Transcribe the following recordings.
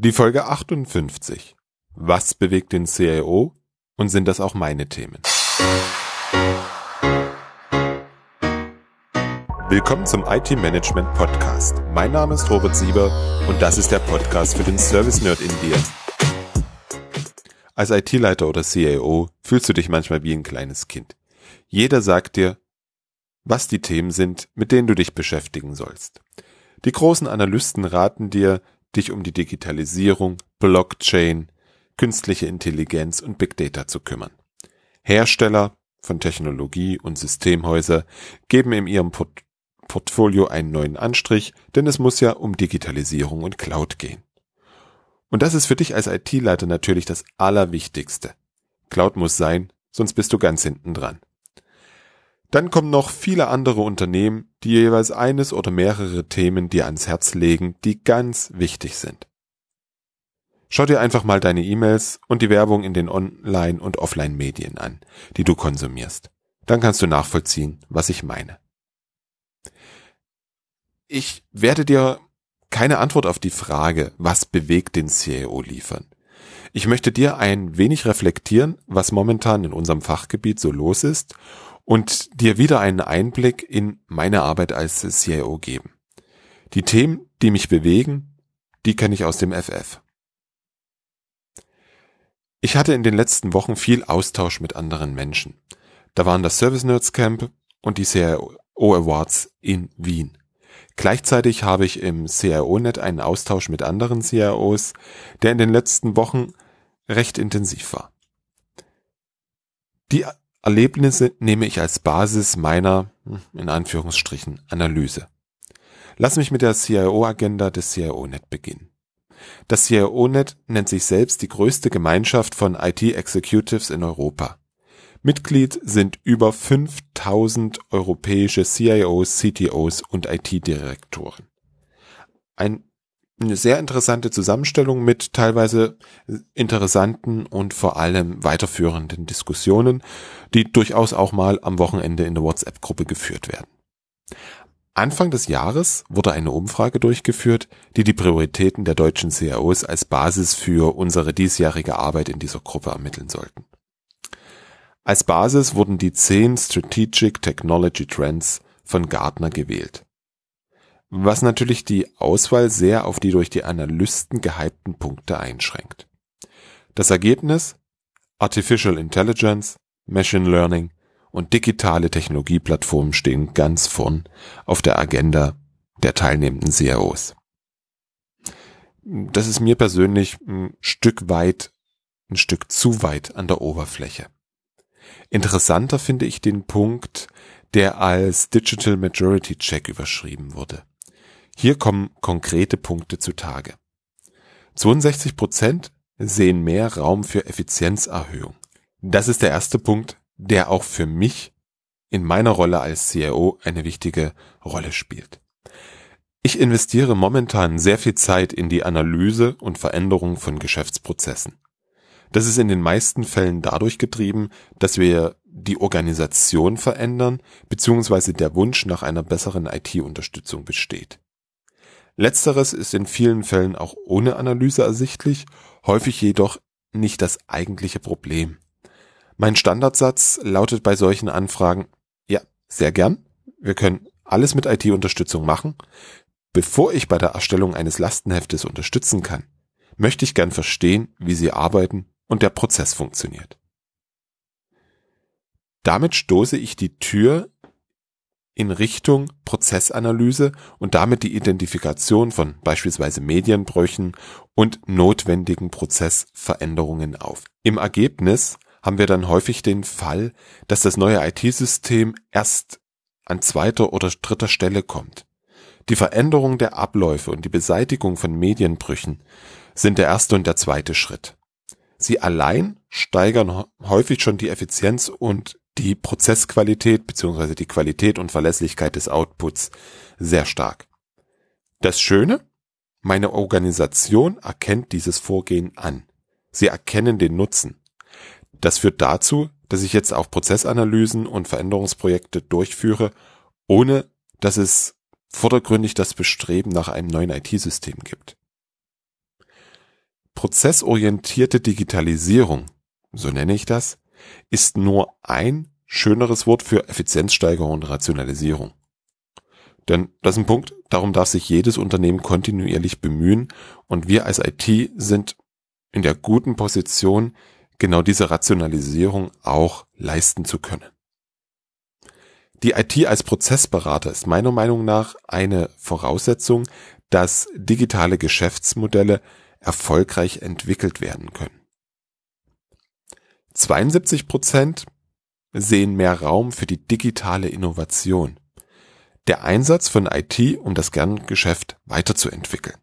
Die Folge 58. Was bewegt den CIO und sind das auch meine Themen? Willkommen zum IT Management Podcast. Mein Name ist Robert Sieber und das ist der Podcast für den Service Nerd in dir. Als IT-Leiter oder CIO fühlst du dich manchmal wie ein kleines Kind. Jeder sagt dir, was die Themen sind, mit denen du dich beschäftigen sollst. Die großen Analysten raten dir, dich um die Digitalisierung, Blockchain, künstliche Intelligenz und Big Data zu kümmern. Hersteller von Technologie und Systemhäuser geben in ihrem Port Portfolio einen neuen Anstrich, denn es muss ja um Digitalisierung und Cloud gehen. Und das ist für dich als IT-Leiter natürlich das Allerwichtigste. Cloud muss sein, sonst bist du ganz hinten dran. Dann kommen noch viele andere Unternehmen, die jeweils eines oder mehrere Themen dir ans Herz legen, die ganz wichtig sind. Schau dir einfach mal deine E-Mails und die Werbung in den Online- und Offline-Medien an, die du konsumierst. Dann kannst du nachvollziehen, was ich meine. Ich werde dir keine Antwort auf die Frage, was bewegt den CIO liefern. Ich möchte dir ein wenig reflektieren, was momentan in unserem Fachgebiet so los ist und dir wieder einen Einblick in meine Arbeit als CIO geben. Die Themen, die mich bewegen, die kenne ich aus dem FF. Ich hatte in den letzten Wochen viel Austausch mit anderen Menschen. Da waren das Service Nerds Camp und die CIO Awards in Wien. Gleichzeitig habe ich im CIO-Net einen Austausch mit anderen CIOs, der in den letzten Wochen recht intensiv war. Die Erlebnisse nehme ich als Basis meiner, hm, in Anführungsstrichen, Analyse. Lass mich mit der CIO-Agenda des CIO-Net beginnen. Das CIO-Net nennt sich selbst die größte Gemeinschaft von IT-Executives in Europa. Mitglied sind über 5000 europäische CIOs, CTOs und IT-Direktoren. Ein eine sehr interessante Zusammenstellung mit teilweise interessanten und vor allem weiterführenden Diskussionen, die durchaus auch mal am Wochenende in der WhatsApp-Gruppe geführt werden. Anfang des Jahres wurde eine Umfrage durchgeführt, die die Prioritäten der deutschen CIOs als Basis für unsere diesjährige Arbeit in dieser Gruppe ermitteln sollten. Als Basis wurden die zehn Strategic Technology Trends von Gartner gewählt was natürlich die Auswahl sehr auf die durch die Analysten gehypten Punkte einschränkt. Das Ergebnis? Artificial Intelligence, Machine Learning und digitale Technologieplattformen stehen ganz vorn auf der Agenda der teilnehmenden CIOs. Das ist mir persönlich ein Stück weit, ein Stück zu weit an der Oberfläche. Interessanter finde ich den Punkt, der als Digital Majority Check überschrieben wurde. Hier kommen konkrete Punkte zutage. 62 Prozent sehen mehr Raum für Effizienzerhöhung. Das ist der erste Punkt, der auch für mich in meiner Rolle als CIO eine wichtige Rolle spielt. Ich investiere momentan sehr viel Zeit in die Analyse und Veränderung von Geschäftsprozessen. Das ist in den meisten Fällen dadurch getrieben, dass wir die Organisation verändern, beziehungsweise der Wunsch nach einer besseren IT-Unterstützung besteht. Letzteres ist in vielen Fällen auch ohne Analyse ersichtlich, häufig jedoch nicht das eigentliche Problem. Mein Standardsatz lautet bei solchen Anfragen, ja, sehr gern, wir können alles mit IT-Unterstützung machen. Bevor ich bei der Erstellung eines Lastenheftes unterstützen kann, möchte ich gern verstehen, wie Sie arbeiten und der Prozess funktioniert. Damit stoße ich die Tür in Richtung Prozessanalyse und damit die Identifikation von beispielsweise Medienbrüchen und notwendigen Prozessveränderungen auf. Im Ergebnis haben wir dann häufig den Fall, dass das neue IT-System erst an zweiter oder dritter Stelle kommt. Die Veränderung der Abläufe und die Beseitigung von Medienbrüchen sind der erste und der zweite Schritt. Sie allein steigern häufig schon die Effizienz und die Prozessqualität bzw. die Qualität und Verlässlichkeit des Outputs sehr stark. Das Schöne? Meine Organisation erkennt dieses Vorgehen an. Sie erkennen den Nutzen. Das führt dazu, dass ich jetzt auch Prozessanalysen und Veränderungsprojekte durchführe, ohne dass es vordergründig das Bestreben nach einem neuen IT-System gibt. Prozessorientierte Digitalisierung, so nenne ich das, ist nur ein schöneres Wort für Effizienzsteigerung und Rationalisierung. Denn das ist ein Punkt, darum darf sich jedes Unternehmen kontinuierlich bemühen und wir als IT sind in der guten Position, genau diese Rationalisierung auch leisten zu können. Die IT als Prozessberater ist meiner Meinung nach eine Voraussetzung, dass digitale Geschäftsmodelle erfolgreich entwickelt werden können. 72 Prozent sehen mehr Raum für die digitale Innovation. Der Einsatz von IT, um das Kerngeschäft weiterzuentwickeln.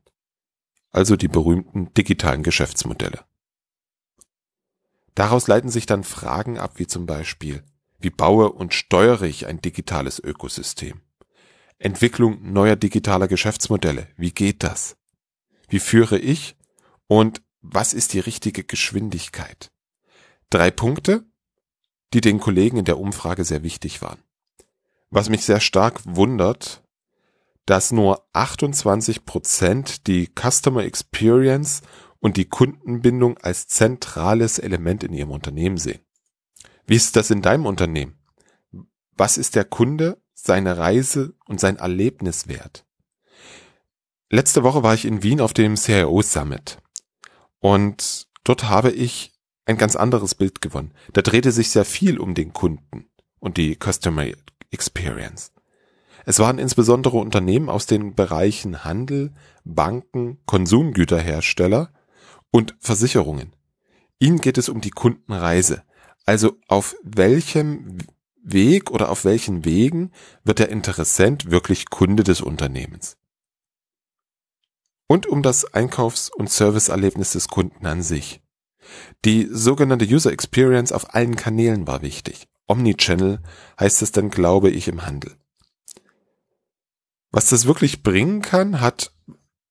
Also die berühmten digitalen Geschäftsmodelle. Daraus leiten sich dann Fragen ab, wie zum Beispiel, wie baue und steuere ich ein digitales Ökosystem? Entwicklung neuer digitaler Geschäftsmodelle, wie geht das? Wie führe ich und was ist die richtige Geschwindigkeit? Drei Punkte, die den Kollegen in der Umfrage sehr wichtig waren. Was mich sehr stark wundert, dass nur 28 Prozent die Customer Experience und die Kundenbindung als zentrales Element in ihrem Unternehmen sehen. Wie ist das in deinem Unternehmen? Was ist der Kunde, seine Reise und sein Erlebnis wert? Letzte Woche war ich in Wien auf dem CIO Summit und dort habe ich ein ganz anderes Bild gewonnen. Da drehte sich sehr viel um den Kunden und die Customer Experience. Es waren insbesondere Unternehmen aus den Bereichen Handel, Banken, Konsumgüterhersteller und Versicherungen. Ihnen geht es um die Kundenreise. Also auf welchem Weg oder auf welchen Wegen wird der Interessent wirklich Kunde des Unternehmens? Und um das Einkaufs- und Serviceerlebnis des Kunden an sich. Die sogenannte User Experience auf allen Kanälen war wichtig. Omnichannel heißt es dann, glaube ich, im Handel. Was das wirklich bringen kann, hat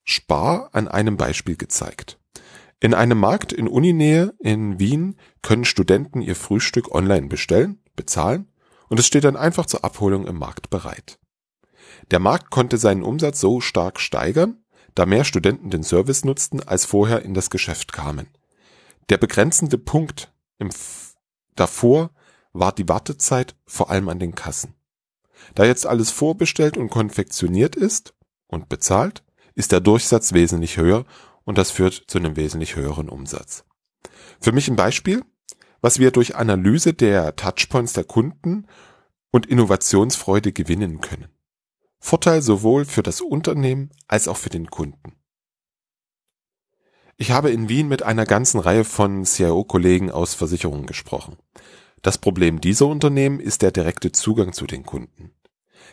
Spar an einem Beispiel gezeigt. In einem Markt in Uninähe in Wien können Studenten ihr Frühstück online bestellen, bezahlen und es steht dann einfach zur Abholung im Markt bereit. Der Markt konnte seinen Umsatz so stark steigern, da mehr Studenten den Service nutzten, als vorher in das Geschäft kamen. Der begrenzende Punkt im davor war die Wartezeit vor allem an den Kassen. Da jetzt alles vorbestellt und konfektioniert ist und bezahlt, ist der Durchsatz wesentlich höher und das führt zu einem wesentlich höheren Umsatz. Für mich ein Beispiel, was wir durch Analyse der Touchpoints der Kunden und Innovationsfreude gewinnen können. Vorteil sowohl für das Unternehmen als auch für den Kunden. Ich habe in Wien mit einer ganzen Reihe von CIO-Kollegen aus Versicherungen gesprochen. Das Problem dieser Unternehmen ist der direkte Zugang zu den Kunden.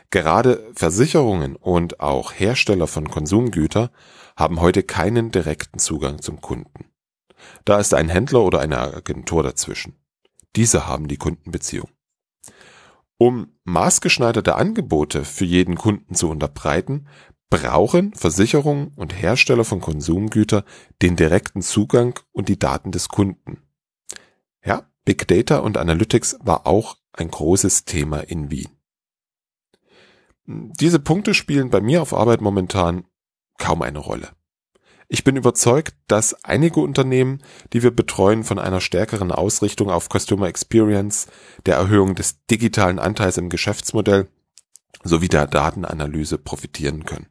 Gerade Versicherungen und auch Hersteller von Konsumgüter haben heute keinen direkten Zugang zum Kunden. Da ist ein Händler oder eine Agentur dazwischen. Diese haben die Kundenbeziehung. Um maßgeschneiderte Angebote für jeden Kunden zu unterbreiten, brauchen Versicherungen und Hersteller von Konsumgütern den direkten Zugang und die Daten des Kunden. Ja, Big Data und Analytics war auch ein großes Thema in Wien. Diese Punkte spielen bei mir auf Arbeit momentan kaum eine Rolle. Ich bin überzeugt, dass einige Unternehmen, die wir betreuen, von einer stärkeren Ausrichtung auf Customer Experience, der Erhöhung des digitalen Anteils im Geschäftsmodell sowie der Datenanalyse profitieren können.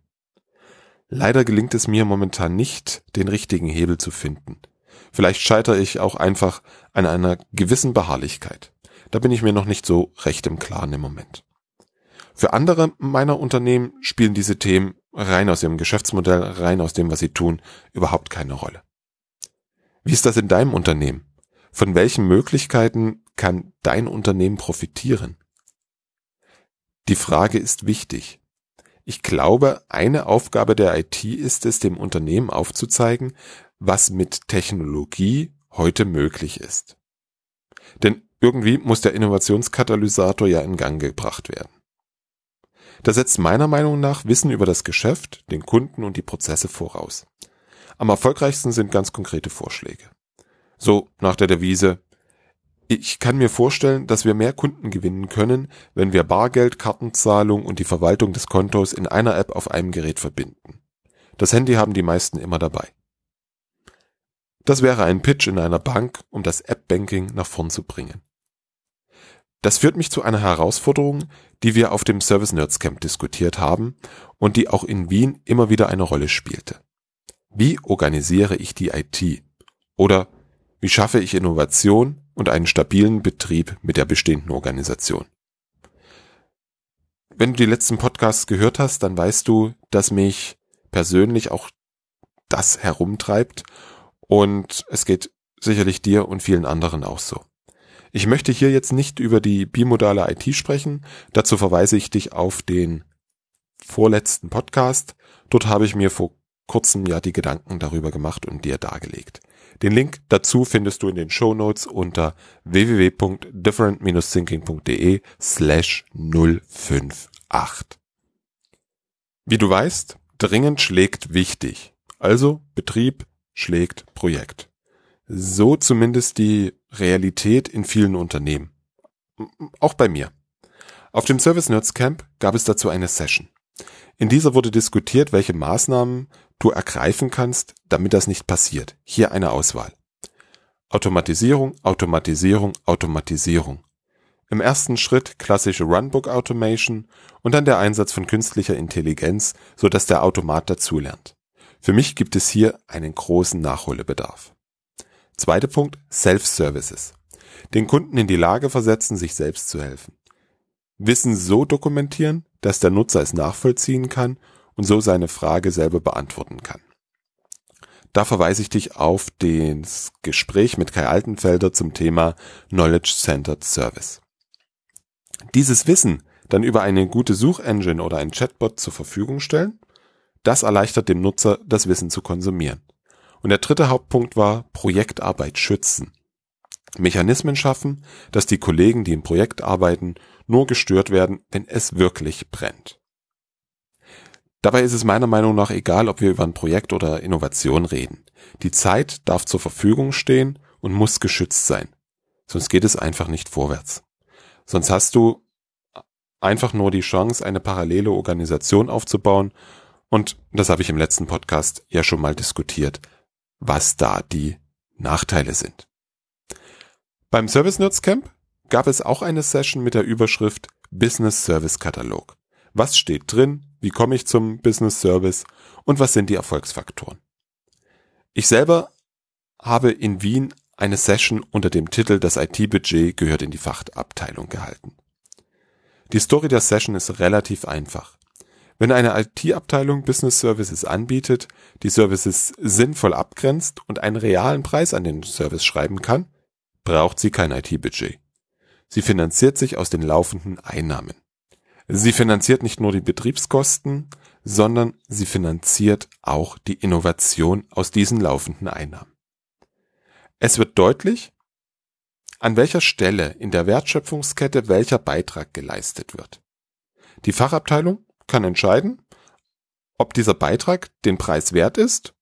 Leider gelingt es mir momentan nicht, den richtigen Hebel zu finden. Vielleicht scheitere ich auch einfach an einer gewissen Beharrlichkeit. Da bin ich mir noch nicht so recht im Klaren im Moment. Für andere meiner Unternehmen spielen diese Themen rein aus ihrem Geschäftsmodell, rein aus dem, was sie tun, überhaupt keine Rolle. Wie ist das in deinem Unternehmen? Von welchen Möglichkeiten kann dein Unternehmen profitieren? Die Frage ist wichtig. Ich glaube, eine Aufgabe der IT ist es, dem Unternehmen aufzuzeigen, was mit Technologie heute möglich ist. Denn irgendwie muss der Innovationskatalysator ja in Gang gebracht werden. Das setzt meiner Meinung nach Wissen über das Geschäft, den Kunden und die Prozesse voraus. Am erfolgreichsten sind ganz konkrete Vorschläge. So nach der Devise, ich kann mir vorstellen, dass wir mehr Kunden gewinnen können, wenn wir Bargeld, Kartenzahlung und die Verwaltung des Kontos in einer App auf einem Gerät verbinden. Das Handy haben die meisten immer dabei. Das wäre ein Pitch in einer Bank, um das App-Banking nach vorn zu bringen. Das führt mich zu einer Herausforderung, die wir auf dem Service Nerds Camp diskutiert haben und die auch in Wien immer wieder eine Rolle spielte. Wie organisiere ich die IT? Oder wie schaffe ich Innovation und einen stabilen Betrieb mit der bestehenden Organisation? Wenn du die letzten Podcasts gehört hast, dann weißt du, dass mich persönlich auch das herumtreibt und es geht sicherlich dir und vielen anderen auch so. Ich möchte hier jetzt nicht über die bimodale IT sprechen. Dazu verweise ich dich auf den vorletzten Podcast. Dort habe ich mir vor kurzem ja die Gedanken darüber gemacht und dir dargelegt. Den Link dazu findest du in den Show Notes unter www.different-thinking.de slash 058. Wie du weißt, dringend schlägt wichtig. Also Betrieb schlägt Projekt. So zumindest die Realität in vielen Unternehmen. Auch bei mir. Auf dem Service Nerds Camp gab es dazu eine Session. In dieser wurde diskutiert, welche Maßnahmen du ergreifen kannst, damit das nicht passiert. Hier eine Auswahl. Automatisierung, Automatisierung, Automatisierung. Im ersten Schritt klassische Runbook Automation und dann der Einsatz von künstlicher Intelligenz, so dass der Automat dazulernt. Für mich gibt es hier einen großen Nachholbedarf. Zweiter Punkt, Self-Services. Den Kunden in die Lage versetzen, sich selbst zu helfen. Wissen so dokumentieren, dass der Nutzer es nachvollziehen kann und so seine Frage selber beantworten kann. Da verweise ich dich auf das Gespräch mit Kai Altenfelder zum Thema Knowledge Centered Service. Dieses Wissen dann über eine gute Suchengine oder ein Chatbot zur Verfügung stellen, das erleichtert dem Nutzer, das Wissen zu konsumieren. Und der dritte Hauptpunkt war Projektarbeit schützen. Mechanismen schaffen, dass die Kollegen, die im Projekt arbeiten, nur gestört werden, wenn es wirklich brennt. Dabei ist es meiner Meinung nach egal, ob wir über ein Projekt oder Innovation reden. Die Zeit darf zur Verfügung stehen und muss geschützt sein. Sonst geht es einfach nicht vorwärts. Sonst hast du einfach nur die Chance, eine parallele Organisation aufzubauen. Und das habe ich im letzten Podcast ja schon mal diskutiert was da die Nachteile sind. Beim Service Nerds Camp gab es auch eine Session mit der Überschrift Business Service Katalog. Was steht drin? Wie komme ich zum Business Service? Und was sind die Erfolgsfaktoren? Ich selber habe in Wien eine Session unter dem Titel Das IT-Budget gehört in die Fachabteilung gehalten. Die Story der Session ist relativ einfach. Wenn eine IT-Abteilung Business Services anbietet, die Services sinnvoll abgrenzt und einen realen Preis an den Service schreiben kann, braucht sie kein IT-Budget. Sie finanziert sich aus den laufenden Einnahmen. Sie finanziert nicht nur die Betriebskosten, sondern sie finanziert auch die Innovation aus diesen laufenden Einnahmen. Es wird deutlich, an welcher Stelle in der Wertschöpfungskette welcher Beitrag geleistet wird. Die Fachabteilung kann entscheiden, ob dieser Beitrag den Preis wert ist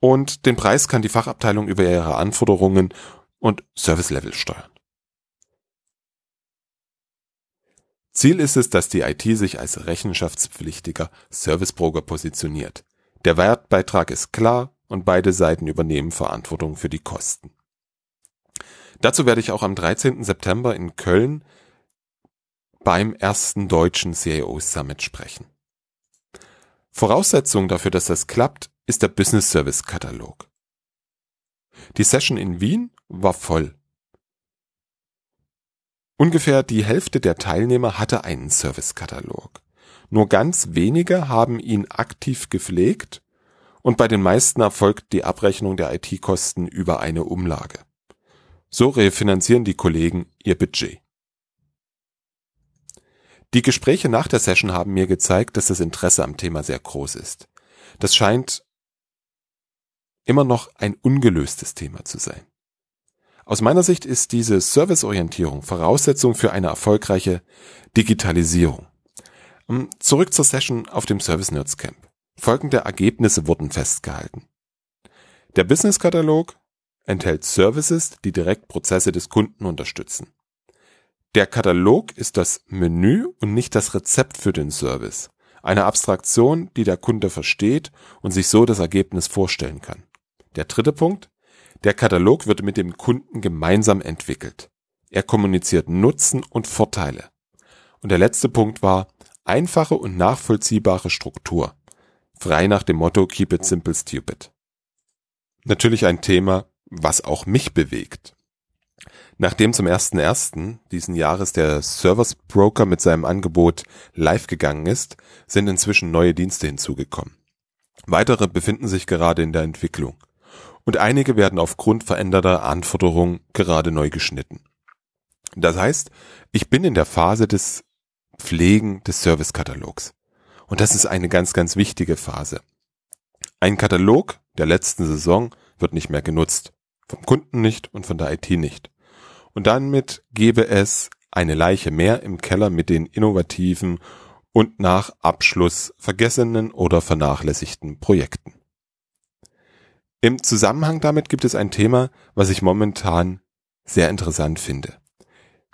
und den Preis kann die Fachabteilung über ihre Anforderungen und Service Level steuern. Ziel ist es, dass die IT sich als rechenschaftspflichtiger Servicebroker positioniert. Der Wertbeitrag ist klar und beide Seiten übernehmen Verantwortung für die Kosten. Dazu werde ich auch am 13. September in Köln beim ersten deutschen CIO Summit sprechen. Voraussetzung dafür, dass das klappt, ist der Business Service Katalog. Die Session in Wien war voll. Ungefähr die Hälfte der Teilnehmer hatte einen Service-Katalog. Nur ganz wenige haben ihn aktiv gepflegt und bei den meisten erfolgt die Abrechnung der IT-Kosten über eine Umlage. So refinanzieren die Kollegen ihr Budget. Die Gespräche nach der Session haben mir gezeigt, dass das Interesse am Thema sehr groß ist. Das scheint immer noch ein ungelöstes Thema zu sein. Aus meiner Sicht ist diese Serviceorientierung Voraussetzung für eine erfolgreiche Digitalisierung. Ähm, zurück zur Session auf dem Service Nerds Camp. Folgende Ergebnisse wurden festgehalten. Der Business Katalog enthält Services, die direkt Prozesse des Kunden unterstützen. Der Katalog ist das Menü und nicht das Rezept für den Service. Eine Abstraktion, die der Kunde versteht und sich so das Ergebnis vorstellen kann. Der dritte Punkt. Der Katalog wird mit dem Kunden gemeinsam entwickelt. Er kommuniziert Nutzen und Vorteile. Und der letzte Punkt war einfache und nachvollziehbare Struktur. Frei nach dem Motto Keep it simple stupid. Natürlich ein Thema, was auch mich bewegt. Nachdem zum 1.1. diesen Jahres der Service Broker mit seinem Angebot live gegangen ist, sind inzwischen neue Dienste hinzugekommen. Weitere befinden sich gerade in der Entwicklung. Und einige werden aufgrund veränderter Anforderungen gerade neu geschnitten. Das heißt, ich bin in der Phase des Pflegen des Servicekatalogs. Und das ist eine ganz, ganz wichtige Phase. Ein Katalog der letzten Saison wird nicht mehr genutzt. Vom Kunden nicht und von der IT nicht. Und damit gäbe es eine Leiche mehr im Keller mit den innovativen und nach Abschluss vergessenen oder vernachlässigten Projekten. Im Zusammenhang damit gibt es ein Thema, was ich momentan sehr interessant finde.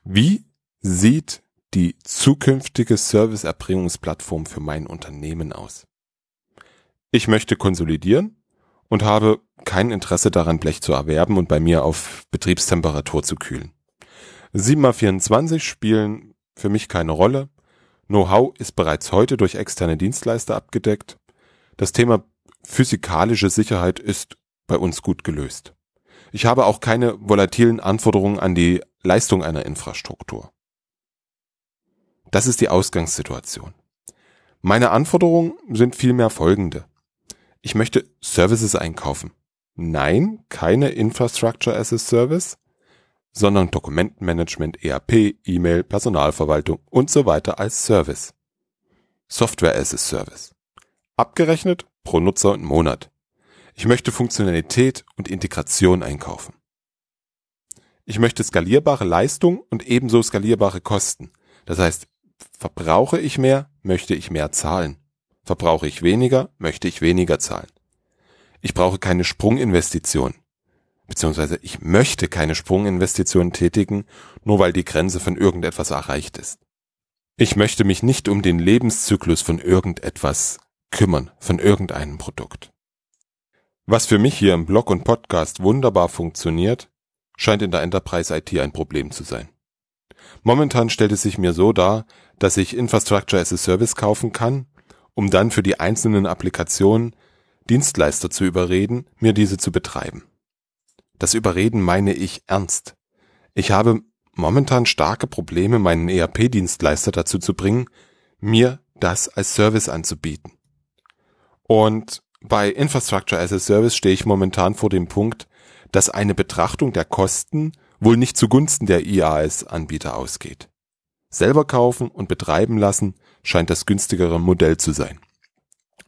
Wie sieht die zukünftige Serviceerbringungsplattform für mein Unternehmen aus? Ich möchte konsolidieren und habe kein Interesse daran, Blech zu erwerben und bei mir auf Betriebstemperatur zu kühlen. 7x24 spielen für mich keine Rolle. Know-how ist bereits heute durch externe Dienstleister abgedeckt. Das Thema physikalische Sicherheit ist bei uns gut gelöst. Ich habe auch keine volatilen Anforderungen an die Leistung einer Infrastruktur. Das ist die Ausgangssituation. Meine Anforderungen sind vielmehr folgende. Ich möchte Services einkaufen. Nein, keine Infrastructure as a Service, sondern Dokumentenmanagement, ERP, E-Mail, Personalverwaltung und so weiter als Service. Software as a Service. Abgerechnet pro Nutzer und Monat. Ich möchte Funktionalität und Integration einkaufen. Ich möchte skalierbare Leistung und ebenso skalierbare Kosten. Das heißt, verbrauche ich mehr, möchte ich mehr zahlen. Verbrauche ich weniger, möchte ich weniger zahlen. Ich brauche keine Sprunginvestition. Beziehungsweise ich möchte keine Sprunginvestition tätigen, nur weil die Grenze von irgendetwas erreicht ist. Ich möchte mich nicht um den Lebenszyklus von irgendetwas kümmern, von irgendeinem Produkt. Was für mich hier im Blog und Podcast wunderbar funktioniert, scheint in der Enterprise IT ein Problem zu sein. Momentan stellt es sich mir so dar, dass ich Infrastructure as a Service kaufen kann, um dann für die einzelnen Applikationen Dienstleister zu überreden, mir diese zu betreiben. Das Überreden meine ich ernst. Ich habe momentan starke Probleme, meinen ERP-Dienstleister dazu zu bringen, mir das als Service anzubieten. Und bei Infrastructure as a Service stehe ich momentan vor dem Punkt, dass eine Betrachtung der Kosten wohl nicht zugunsten der IaaS-Anbieter ausgeht. Selber kaufen und betreiben lassen scheint das günstigere Modell zu sein.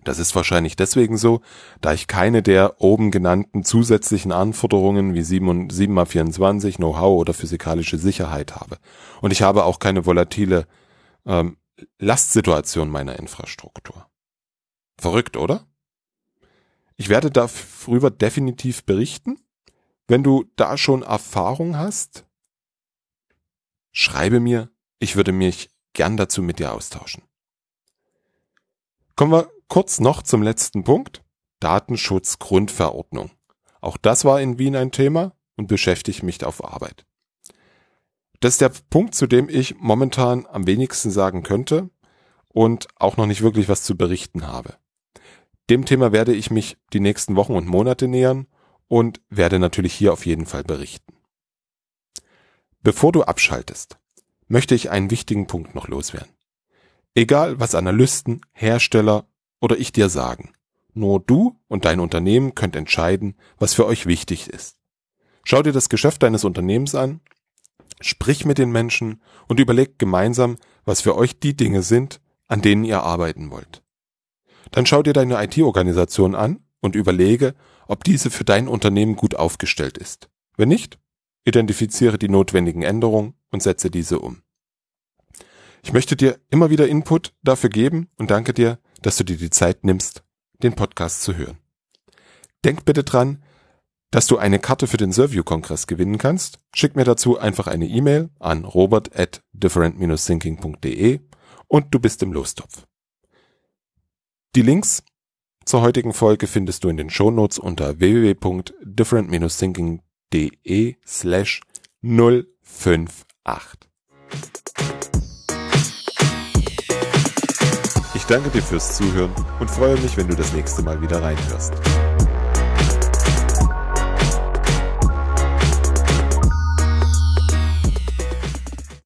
Das ist wahrscheinlich deswegen so, da ich keine der oben genannten zusätzlichen Anforderungen wie 7, 7x24, Know-how oder physikalische Sicherheit habe. Und ich habe auch keine volatile ähm, Lastsituation meiner Infrastruktur. Verrückt, oder? Ich werde darüber definitiv berichten. Wenn du da schon Erfahrung hast, schreibe mir, ich würde mich gern dazu mit dir austauschen. Kommen wir kurz noch zum letzten Punkt. Datenschutzgrundverordnung. Auch das war in Wien ein Thema und beschäftigt mich auf Arbeit. Das ist der Punkt, zu dem ich momentan am wenigsten sagen könnte und auch noch nicht wirklich was zu berichten habe. Dem Thema werde ich mich die nächsten Wochen und Monate nähern und werde natürlich hier auf jeden Fall berichten. Bevor du abschaltest, möchte ich einen wichtigen Punkt noch loswerden. Egal, was Analysten, Hersteller oder ich dir sagen, nur du und dein Unternehmen könnt entscheiden, was für euch wichtig ist. Schau dir das Geschäft deines Unternehmens an, sprich mit den Menschen und überlegt gemeinsam, was für euch die Dinge sind, an denen ihr arbeiten wollt. Dann schau dir deine IT-Organisation an und überlege, ob diese für dein Unternehmen gut aufgestellt ist. Wenn nicht, identifiziere die notwendigen Änderungen und setze diese um. Ich möchte dir immer wieder Input dafür geben und danke dir, dass du dir die Zeit nimmst, den Podcast zu hören. Denk bitte dran, dass du eine Karte für den Serview-Kongress gewinnen kannst. Schick mir dazu einfach eine E-Mail an robert at different-thinking.de und du bist im Lostopf. Die Links zur heutigen Folge findest du in den Shownotes unter www.different-thinking.de slash 058. Ich danke dir fürs Zuhören und freue mich, wenn du das nächste Mal wieder reinhörst.